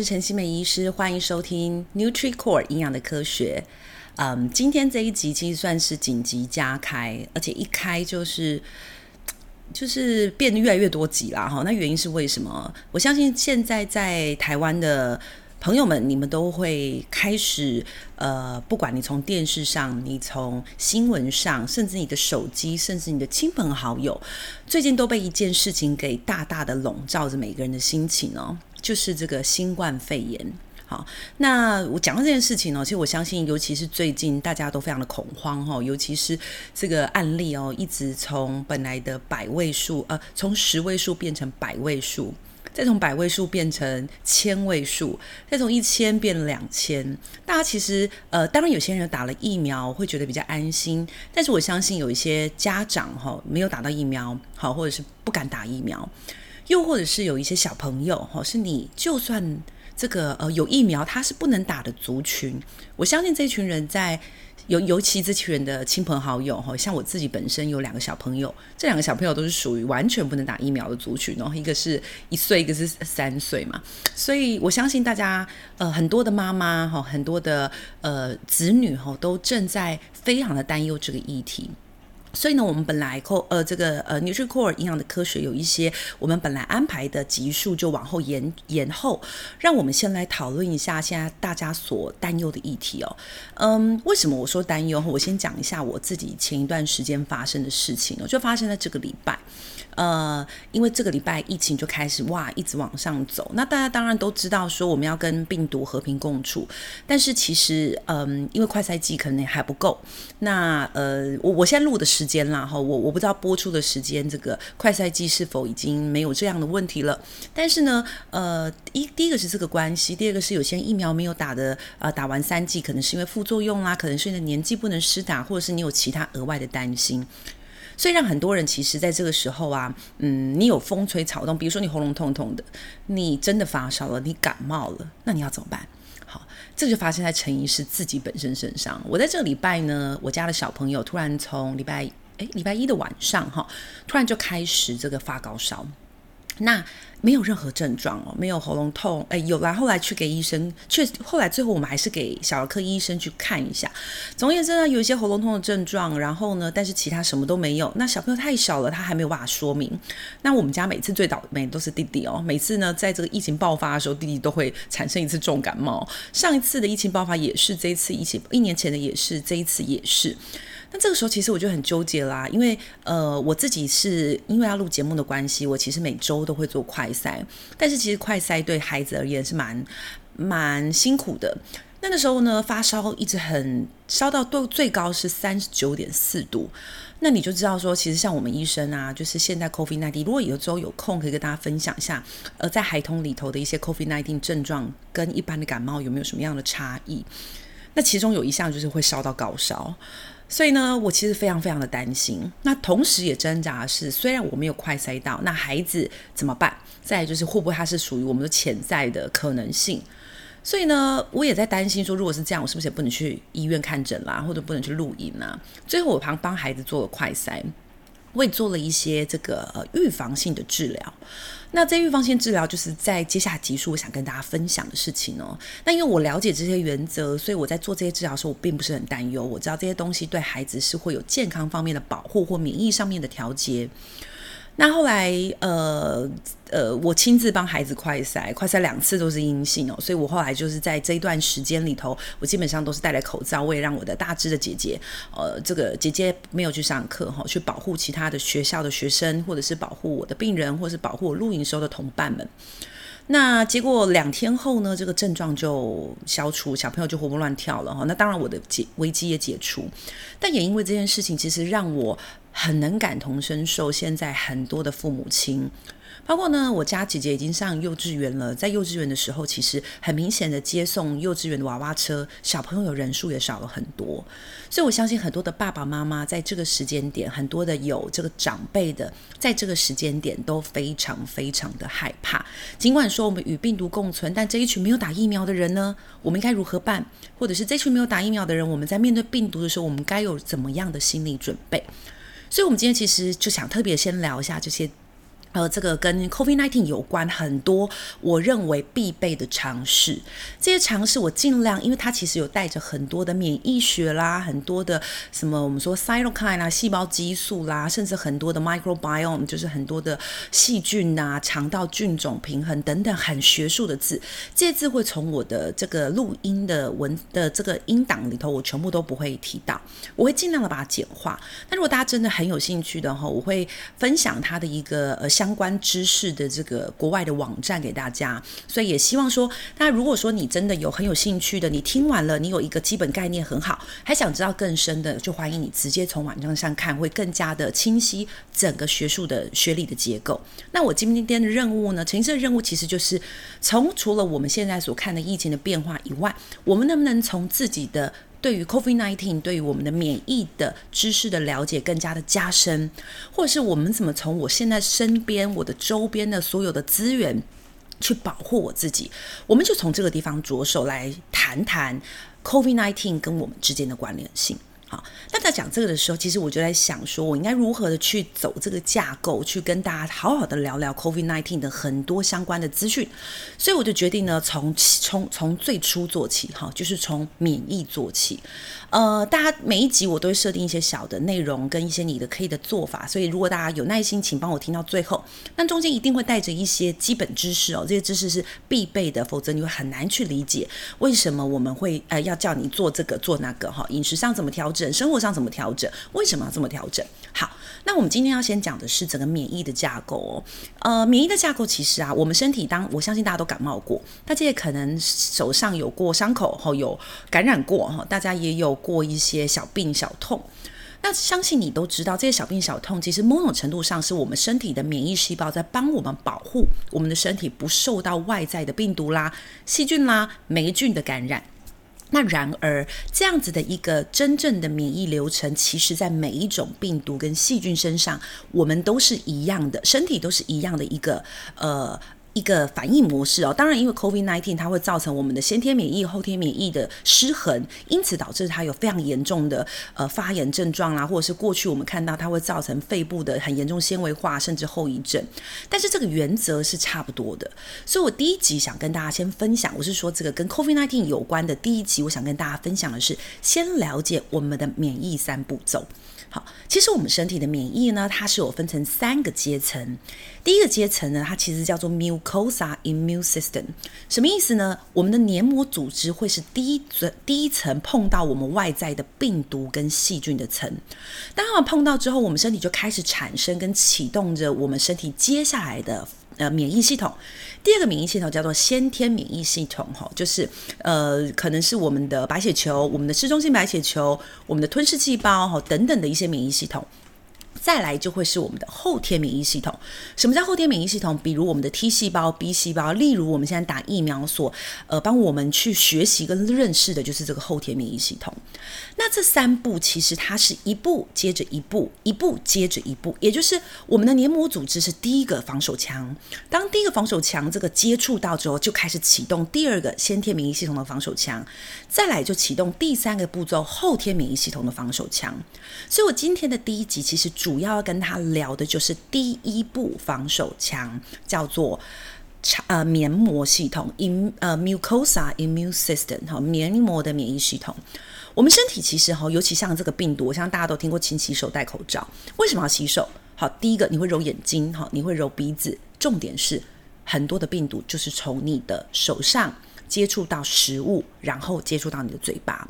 是陈希美医师，欢迎收听 NutriCore 营养的科学。嗯，今天这一集其实算是紧急加开，而且一开就是就是变得越来越多集啦哈。那原因是为什么？我相信现在在台湾的。朋友们，你们都会开始，呃，不管你从电视上，你从新闻上，甚至你的手机，甚至你的亲朋好友，最近都被一件事情给大大的笼罩着每个人的心情哦，就是这个新冠肺炎。好，那我讲到这件事情呢，其实我相信，尤其是最近大家都非常的恐慌哈，尤其是这个案例哦，一直从本来的百位数，呃，从十位数变成百位数。再从百位数变成千位数，再从一千变两千。大家其实呃，当然有些人打了疫苗会觉得比较安心，但是我相信有一些家长哈没有打到疫苗，好或者是不敢打疫苗，又或者是有一些小朋友哈，是你就算这个呃有疫苗，他是不能打的族群。我相信这群人在。尤尤其这群人的亲朋好友哈，像我自己本身有两个小朋友，这两个小朋友都是属于完全不能打疫苗的族群哦，一个是一岁，一个是三岁嘛，所以我相信大家呃很多的妈妈哈，很多的呃子女哈，都正在非常的担忧这个议题。所以呢，我们本来扣呃这个呃 NutriCore 营养的科学有一些我们本来安排的集数就往后延延后，让我们先来讨论一下现在大家所担忧的议题哦。嗯，为什么我说担忧？我先讲一下我自己前一段时间发生的事情哦，就发生在这个礼拜。呃，因为这个礼拜疫情就开始哇，一直往上走。那大家当然都知道说我们要跟病毒和平共处，但是其实嗯，因为快赛剂可能还不够。那呃，我我现在录的时间啦哈，我我不知道播出的时间这个快赛剂是否已经没有这样的问题了。但是呢，呃，一第一个是这个关系，第二个是有些疫苗没有打的啊、呃，打完三剂可能是因为副作用啦，可能是因为年纪不能施打，或者是你有其他额外的担心。所以让很多人其实在这个时候啊，嗯，你有风吹草动，比如说你喉咙痛痛的，你真的发烧了，你感冒了，那你要怎么办？好，这就发生在陈医师自己本身身上。我在这个礼拜呢，我家的小朋友突然从礼拜诶礼拜一的晚上哈，突然就开始这个发高烧。那没有任何症状哦，没有喉咙痛，哎，有啦。后来去给医生，确实后来最后我们还是给小儿科医生去看一下。总而言之呢，有一些喉咙痛的症状，然后呢，但是其他什么都没有。那小朋友太小了，他还没有办法说明。那我们家每次最倒霉都是弟弟哦，每次呢，在这个疫情爆发的时候，弟弟都会产生一次重感冒。上一次的疫情爆发也是，这一次疫情一年前的也是，这一次也是。那这个时候其实我就很纠结啦，因为呃我自己是因为要录节目的关系，我其实每周都会做快筛，但是其实快筛对孩子而言是蛮蛮辛苦的。那个时候呢，发烧一直很烧到都最高是三十九点四度，那你就知道说，其实像我们医生啊，就是现在 COVID-19，如果有时候有空可以跟大家分享一下，呃，在孩童里头的一些 COVID-19 症状跟一般的感冒有没有什么样的差异？那其中有一项就是会烧到高烧。所以呢，我其实非常非常的担心。那同时也挣扎的是，虽然我没有快塞到，那孩子怎么办？再就是会不会他是属于我们的潜在的可能性？所以呢，我也在担心说，如果是这样，我是不是也不能去医院看诊啦，或者不能去录影啊？最后我旁帮孩子做了快塞，我也做了一些这个呃预防性的治疗。那这预防性治疗就是在接下来集数我想跟大家分享的事情哦。那因为我了解这些原则，所以我在做这些治疗的时候，我并不是很担忧。我知道这些东西对孩子是会有健康方面的保护或免疫上面的调节。那后来，呃呃，我亲自帮孩子快筛，快筛两次都是阴性哦，所以我后来就是在这一段时间里头，我基本上都是戴了口罩，我也让我的大只的姐姐，呃，这个姐姐没有去上课哈，去保护其他的学校的学生，或者是保护我的病人，或者是保护我露营时候的同伴们。那结果两天后呢，这个症状就消除，小朋友就活蹦乱跳了哈。那当然我的解危机也解除，但也因为这件事情，其实让我很能感同身受。现在很多的父母亲。包括呢，我家姐姐已经上幼稚园了，在幼稚园的时候，其实很明显的接送幼稚园的娃娃车，小朋友人数也少了很多。所以我相信很多的爸爸妈妈在这个时间点，很多的有这个长辈的，在这个时间点都非常非常的害怕。尽管说我们与病毒共存，但这一群没有打疫苗的人呢，我们应该如何办？或者是这群没有打疫苗的人，我们在面对病毒的时候，我们该有怎么样的心理准备？所以，我们今天其实就想特别先聊一下这些。呃，这个跟 COVID-19 有关很多，我认为必备的常识。这些常识我尽量，因为它其实有带着很多的免疫学啦，很多的什么我们说 cytokine 啦、细胞激素啦，甚至很多的 microbiome，就是很多的细菌呐、肠道菌种平衡等等很学术的字。这些字会从我的这个录音的文的这个音档里头，我全部都不会提到，我会尽量的把它简化。那如果大家真的很有兴趣的话，我会分享它的一个呃。相关知识的这个国外的网站给大家，所以也希望说，那如果说你真的有很有兴趣的，你听完了，你有一个基本概念很好，还想知道更深的，就欢迎你直接从网站上看，会更加的清晰整个学术的学理的结构。那我今天的任务呢，陈医生的任务其实就是从除了我们现在所看的疫情的变化以外，我们能不能从自己的对于 COVID-19，对于我们的免疫的知识的了解更加的加深，或者是我们怎么从我现在身边、我的周边的所有的资源去保护我自己，我们就从这个地方着手来谈谈 COVID-19 跟我们之间的关联性。好，那在讲这个的时候，其实我就在想说，我应该如何的去走这个架构，去跟大家好好的聊聊 COVID nineteen 的很多相关的资讯。所以我就决定呢，从从从最初做起，哈，就是从免疫做起。呃，大家每一集我都会设定一些小的内容跟一些你的可以的做法。所以如果大家有耐心，请帮我听到最后。那中间一定会带着一些基本知识哦，这些知识是必备的，否则你会很难去理解为什么我们会呃要叫你做这个做那个哈，饮食上怎么调整。生活上怎么调整？为什么要这么调整？好，那我们今天要先讲的是整个免疫的架构哦。呃，免疫的架构其实啊，我们身体当我相信大家都感冒过，大家也可能手上有过伤口，后有感染过哈，大家也有过一些小病小痛。那相信你都知道，这些小病小痛其实某种程度上是我们身体的免疫细胞在帮我们保护我们的身体不受到外在的病毒啦、细菌啦、霉菌的感染。那然而，这样子的一个真正的免疫流程，其实在每一种病毒跟细菌身上，我们都是一样的，身体都是一样的一个呃。一个反应模式哦，当然，因为 COVID-19 它会造成我们的先天免疫、后天免疫的失衡，因此导致它有非常严重的呃发炎症状啦，或者是过去我们看到它会造成肺部的很严重纤维化，甚至后遗症。但是这个原则是差不多的，所以我第一集想跟大家先分享，我是说这个跟 COVID-19 有关的第一集，我想跟大家分享的是先了解我们的免疫三步骤。好，其实我们身体的免疫呢，它是有分成三个阶层。第一个阶层呢，它其实叫做 mucosa immune system，什么意思呢？我们的黏膜组织会是第一层第一层碰到我们外在的病毒跟细菌的层。当它们碰到之后，我们身体就开始产生跟启动着我们身体接下来的。呃，免疫系统，第二个免疫系统叫做先天免疫系统，哈，就是呃，可能是我们的白血球、我们的嗜中性白血球、我们的吞噬细胞，哈，等等的一些免疫系统。再来就会是我们的后天免疫系统。什么叫后天免疫系统？比如我们的 T 细胞、B 细胞，例如我们现在打疫苗所呃帮我们去学习跟认识的就是这个后天免疫系统。那这三步其实它是一步接着一步，一步接着一步，也就是我们的黏膜组织是第一个防守墙。当第一个防守墙这个接触到之后，就开始启动第二个先天免疫系统的防守墙，再来就启动第三个步骤后天免疫系统的防守墙。所以我今天的第一集其实主主要要跟他聊的就是第一步防守墙，叫做呃黏膜系统，in 呃 mucosa immune system 哈，黏膜的免疫系统。我们身体其实哈，尤其像这个病毒，我相信大家都听过勤洗手、戴口罩。为什么要洗手？好，第一个你会揉眼睛，哈，你会揉鼻子。重点是很多的病毒就是从你的手上接触到食物，然后接触到你的嘴巴。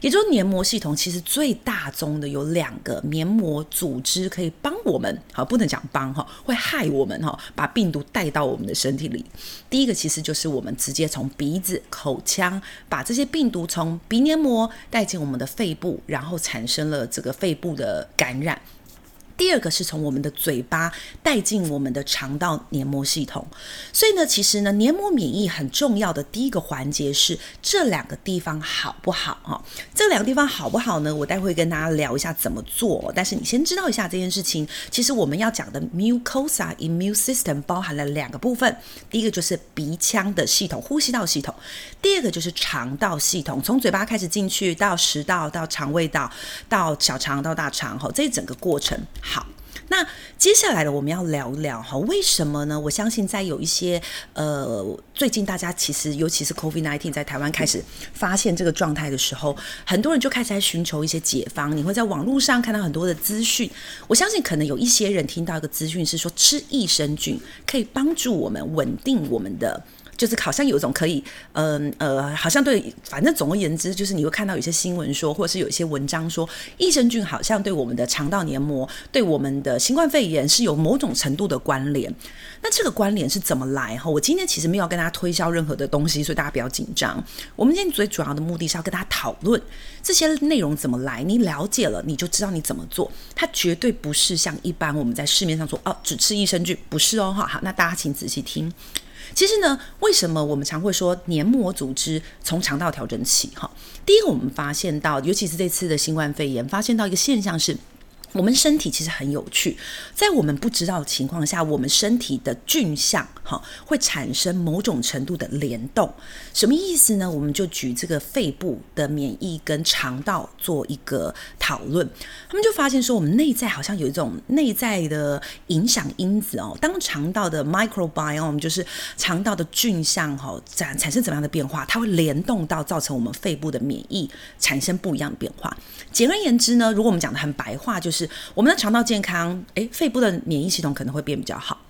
也就是黏膜系统其实最大宗的有两个黏膜组织可以帮我们，好，不能讲帮哈，会害我们哈，把病毒带到我们的身体里。第一个其实就是我们直接从鼻子、口腔把这些病毒从鼻黏膜带进我们的肺部，然后产生了这个肺部的感染。第二个是从我们的嘴巴带进我们的肠道黏膜系统，所以呢，其实呢，黏膜免疫很重要的第一个环节是这两个地方好不好？哈，这两个地方好不好呢？我待会跟大家聊一下怎么做。但是你先知道一下这件事情，其实我们要讲的 mucosa immune system 包含了两个部分，第一个就是鼻腔的系统，呼吸道系统；第二个就是肠道系统，从嘴巴开始进去到食道，到肠胃道，到小肠，到大肠，哈，这整个过程。好，那接下来呢，我们要聊聊哈，为什么呢？我相信在有一些呃，最近大家其实尤其是 COVID-19 在台湾开始发现这个状态的时候，很多人就开始在寻求一些解方。你会在网络上看到很多的资讯，我相信可能有一些人听到一个资讯是说，吃益生菌可以帮助我们稳定我们的。就是好像有一种可以，嗯呃，好像对，反正总而言之，就是你会看到有些新闻说，或者是有一些文章说，益生菌好像对我们的肠道黏膜、对我们的新冠肺炎是有某种程度的关联。那这个关联是怎么来？哈，我今天其实没有跟大家推销任何的东西，所以大家不要紧张。我们今天最主要的目的是要跟大家讨论这些内容怎么来。你了解了，你就知道你怎么做。它绝对不是像一般我们在市面上说哦，只吃益生菌，不是哦。哈，好，那大家请仔细听。其实呢，为什么我们常会说黏膜组织从肠道调整起？哈，第一个我们发现到，尤其是这次的新冠肺炎，发现到一个现象是。我们身体其实很有趣，在我们不知道的情况下，我们身体的菌相哈会产生某种程度的联动。什么意思呢？我们就举这个肺部的免疫跟肠道做一个讨论。他们就发现说，我们内在好像有一种内在的影响因子哦。当肠道的 microbiome 就是肠道的菌相哈产产生怎么样的变化，它会联动到造成我们肺部的免疫产生不一样的变化。简而言之呢，如果我们讲的很白话，就是。我们的肠道健康，诶，肺部的免疫系统可能会变比较好。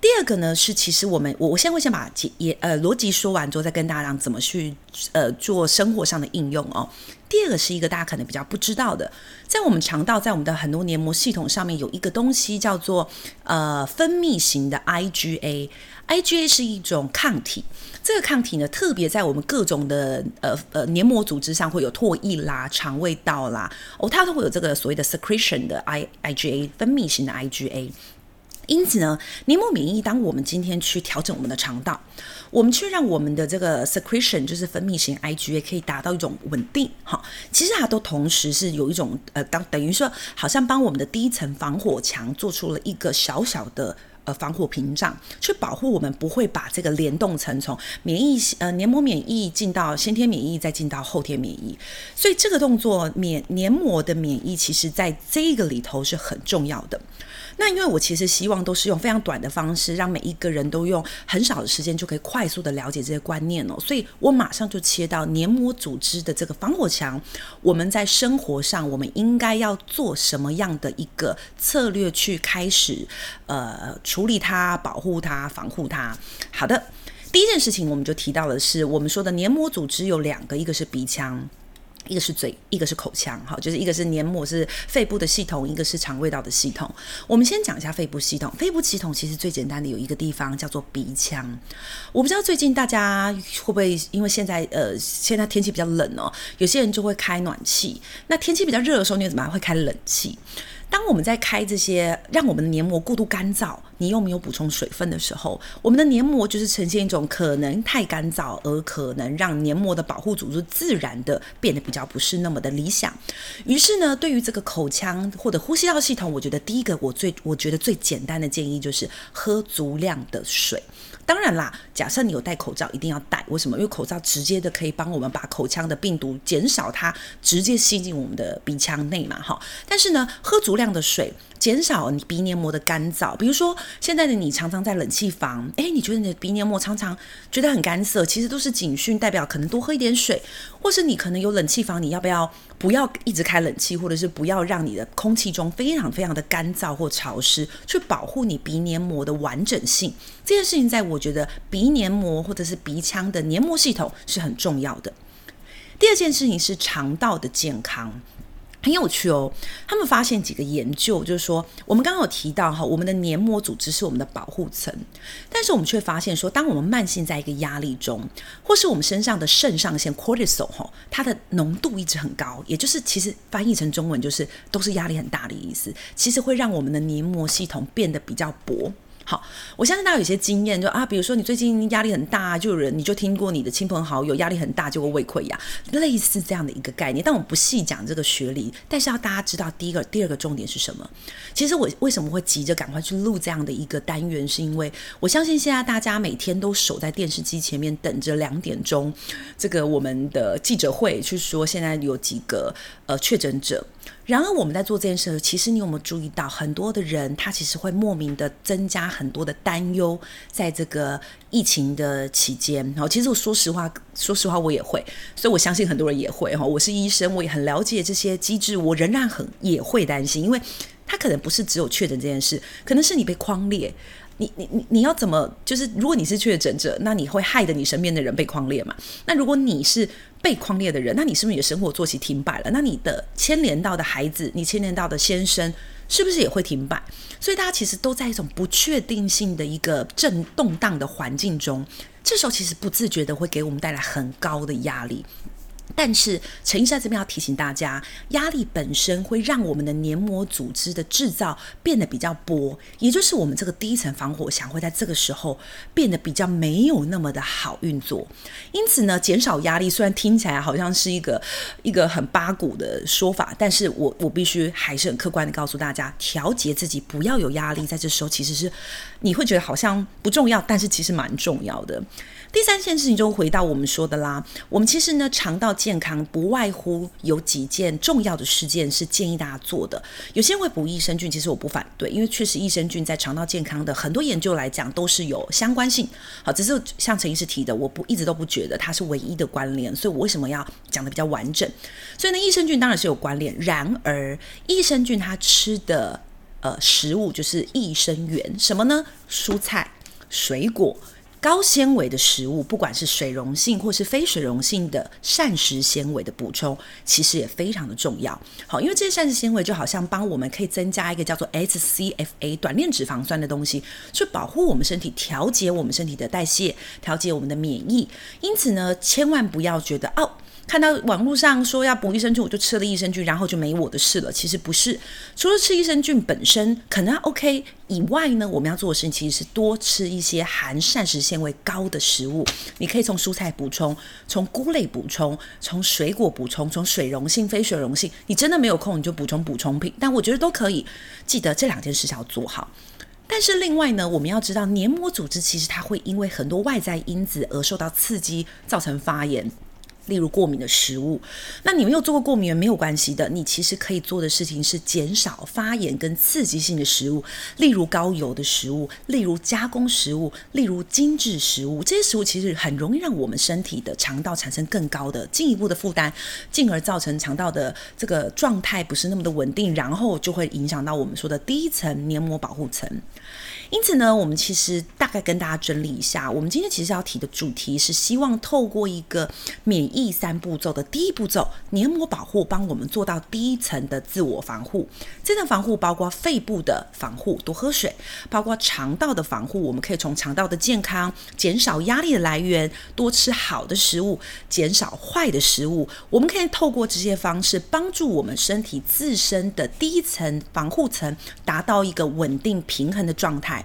第二个呢是，其实我们我我现在会先把解也呃逻辑说完之后，再跟大家讲怎么去呃做生活上的应用哦。第二个是一个大家可能比较不知道的，在我们肠道，在我们的很多黏膜系统上面有一个东西叫做呃分泌型的 IgA。IgA 是一种抗体，这个抗体呢，特别在我们各种的呃呃黏膜组织上会有唾液啦、肠胃道啦，哦，它都会有这个所谓的 secretion 的 I IgA 分泌型的 IgA。因此呢，黏膜免疫，当我们今天去调整我们的肠道，我们去让我们的这个 secretion 就是分泌型 IgA 可以达到一种稳定，哈，其实它都同时是有一种呃，当等于说，好像帮我们的第一层防火墙做出了一个小小的。呃，防火屏障去保护我们，不会把这个联动层从免疫呃黏膜免疫进到先天免疫，再进到后天免疫。所以这个动作免黏膜的免疫，其实在这个里头是很重要的。那因为我其实希望都是用非常短的方式，让每一个人都用很少的时间就可以快速的了解这些观念哦。所以我马上就切到黏膜组织的这个防火墙，我们在生活上我们应该要做什么样的一个策略去开始呃。处理它、保护它、防护它。好的，第一件事情我们就提到的是，我们说的黏膜组织有两个，一个是鼻腔，一个是嘴，一个是口腔。好，就是一个是黏膜是肺部的系统，一个是肠胃道的系统。我们先讲一下肺部系统。肺部系统其实最简单的有一个地方叫做鼻腔。我不知道最近大家会不会因为现在呃现在天气比较冷哦，有些人就会开暖气。那天气比较热的时候，你怎么会开冷气？当我们在开这些让我们的黏膜过度干燥，你又没有补充水分的时候，我们的黏膜就是呈现一种可能太干燥，而可能让黏膜的保护组织自然的变得比较不是那么的理想。于是呢，对于这个口腔或者呼吸道系统，我觉得第一个我最我觉得最简单的建议就是喝足量的水。当然啦，假设你有戴口罩，一定要戴。为什么？因为口罩直接的可以帮我们把口腔的病毒减少，它直接吸进我们的鼻腔内嘛，哈。但是呢，喝足量的水。减少你鼻黏膜的干燥，比如说现在的你常常在冷气房，诶，你觉得你的鼻黏膜常常觉得很干涩，其实都是警讯，代表可能多喝一点水，或是你可能有冷气房，你要不要不要一直开冷气，或者是不要让你的空气中非常非常的干燥或潮湿，去保护你鼻黏膜的完整性。这件事情在我觉得鼻黏膜或者是鼻腔的黏膜系统是很重要的。第二件事情是肠道的健康。很有趣哦，他们发现几个研究，就是说，我们刚刚有提到哈，我们的黏膜组织是我们的保护层，但是我们却发现说，当我们慢性在一个压力中，或是我们身上的肾上腺 cortisol 哈，它的浓度一直很高，也就是其实翻译成中文就是都是压力很大的意思，其实会让我们的黏膜系统变得比较薄。好，我相信大家有些经验，就啊，比如说你最近压力很大，就有人你就听过你的亲朋好友压力很大就会胃溃疡，类似这样的一个概念。但我不细讲这个学理，但是要大家知道，第一个、第二个重点是什么？其实我为什么会急着赶快去录这样的一个单元，是因为我相信现在大家每天都守在电视机前面等着两点钟这个我们的记者会，去说现在有几个呃确诊者。然而我们在做这件事，其实你有没有注意到，很多的人他其实会莫名的增加很多的担忧，在这个疫情的期间。然后，其实我说实话，说实话我也会，所以我相信很多人也会哈。我是医生，我也很了解这些机制，我仍然很也会担心，因为他可能不是只有确诊这件事，可能是你被框列。你你你你要怎么？就是如果你是确诊者，那你会害得你身边的人被框列嘛？那如果你是被框列的人，那你是不是你的生活作息停摆了？那你的牵连到的孩子，你牵连到的先生，是不是也会停摆？所以大家其实都在一种不确定性的一个震动荡的环境中，这时候其实不自觉的会给我们带来很高的压力。但是陈医生这边要提醒大家，压力本身会让我们的黏膜组织的制造变得比较薄，也就是我们这个第一层防火墙会在这个时候变得比较没有那么的好运作。因此呢，减少压力虽然听起来好像是一个一个很八股的说法，但是我我必须还是很客观的告诉大家，调节自己不要有压力，在这时候其实是你会觉得好像不重要，但是其实蛮重要的。第三件事情就回到我们说的啦，我们其实呢，肠道健康不外乎有几件重要的事件是建议大家做的。有些人会补益生菌，其实我不反对，因为确实益生菌在肠道健康的很多研究来讲都是有相关性。好，只是像陈医师提的，我不一直都不觉得它是唯一的关联，所以我为什么要讲得比较完整？所以呢，益生菌当然是有关联，然而益生菌它吃的呃食物就是益生元，什么呢？蔬菜、水果。高纤维的食物，不管是水溶性或是非水溶性的膳食纤维的补充，其实也非常的重要。好，因为这些膳食纤维就好像帮我们可以增加一个叫做 SCFA 短链脂肪酸的东西，去保护我们身体，调节我们身体的代谢，调节我们的免疫。因此呢，千万不要觉得哦。看到网络上说要补益生菌，我就吃了益生菌，然后就没我的事了。其实不是，除了吃益生菌本身可能 OK 以外呢，我们要做的事情其实是多吃一些含膳食纤维高的食物。你可以从蔬菜补充，从菇类补充，从水果补充，从水溶性、非水溶性。你真的没有空，你就补充补充品，但我觉得都可以。记得这两件事要做好。但是另外呢，我们要知道黏膜组织其实它会因为很多外在因子而受到刺激，造成发炎。例如过敏的食物，那你没有做过过敏原没有关系的，你其实可以做的事情是减少发炎跟刺激性的食物，例如高油的食物，例如加工食物，例如精致食物，这些食物其实很容易让我们身体的肠道产生更高的进一步的负担，进而造成肠道的这个状态不是那么的稳定，然后就会影响到我们说的第一层黏膜保护层。因此呢，我们其实大概跟大家整理一下，我们今天其实要提的主题是希望透过一个免疫三步骤的第一步骤，黏膜保护，帮我们做到第一层的自我防护。这层防护包括肺部的防护，多喝水；包括肠道的防护，我们可以从肠道的健康，减少压力的来源，多吃好的食物，减少坏的食物。我们可以透过这些方式，帮助我们身体自身的第一层防护层达到一个稳定平衡的状态。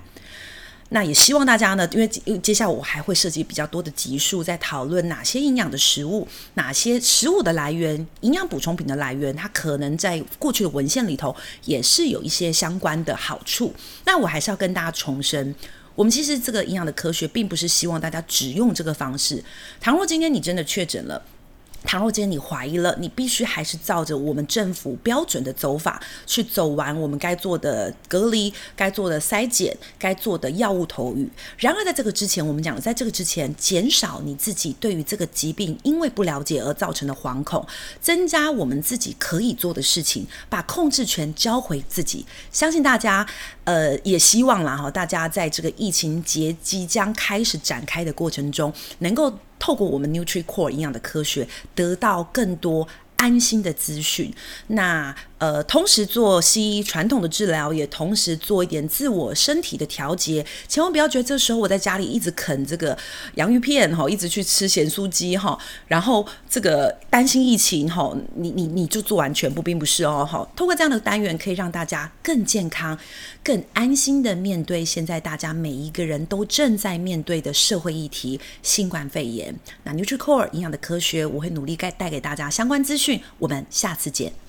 那也希望大家呢，因为接下来我还会涉及比较多的集数，在讨论哪些营养的食物，哪些食物的来源，营养补充品的来源，它可能在过去的文献里头也是有一些相关的好处。那我还是要跟大家重申，我们其实这个营养的科学，并不是希望大家只用这个方式。倘若今天你真的确诊了，倘若今天你怀疑了，你必须还是照着我们政府标准的走法去走完我们该做的隔离、该做的筛检、该做的药物投与。然而，在这个之前，我们讲了，在这个之前，减少你自己对于这个疾病因为不了解而造成的惶恐，增加我们自己可以做的事情，把控制权交回自己。相信大家，呃，也希望啦哈，大家在这个疫情节即将开始展开的过程中，能够。透过我们 NutriCore 营养的科学，得到更多安心的资讯，那呃，同时做西医传统的治疗，也同时做一点自我身体的调节。千万不要觉得这时候我在家里一直啃这个洋芋片哈，一直去吃咸酥鸡哈，然后这个担心疫情哈，你你你就做完全部，并不是哦哈。通过这样的单元，可以让大家更健康、更安心的面对现在大家每一个人都正在面对的社会议题——新冠肺炎。那 NutriCore 营养的科学，我会努力带带给大家相关资讯。我们下次见。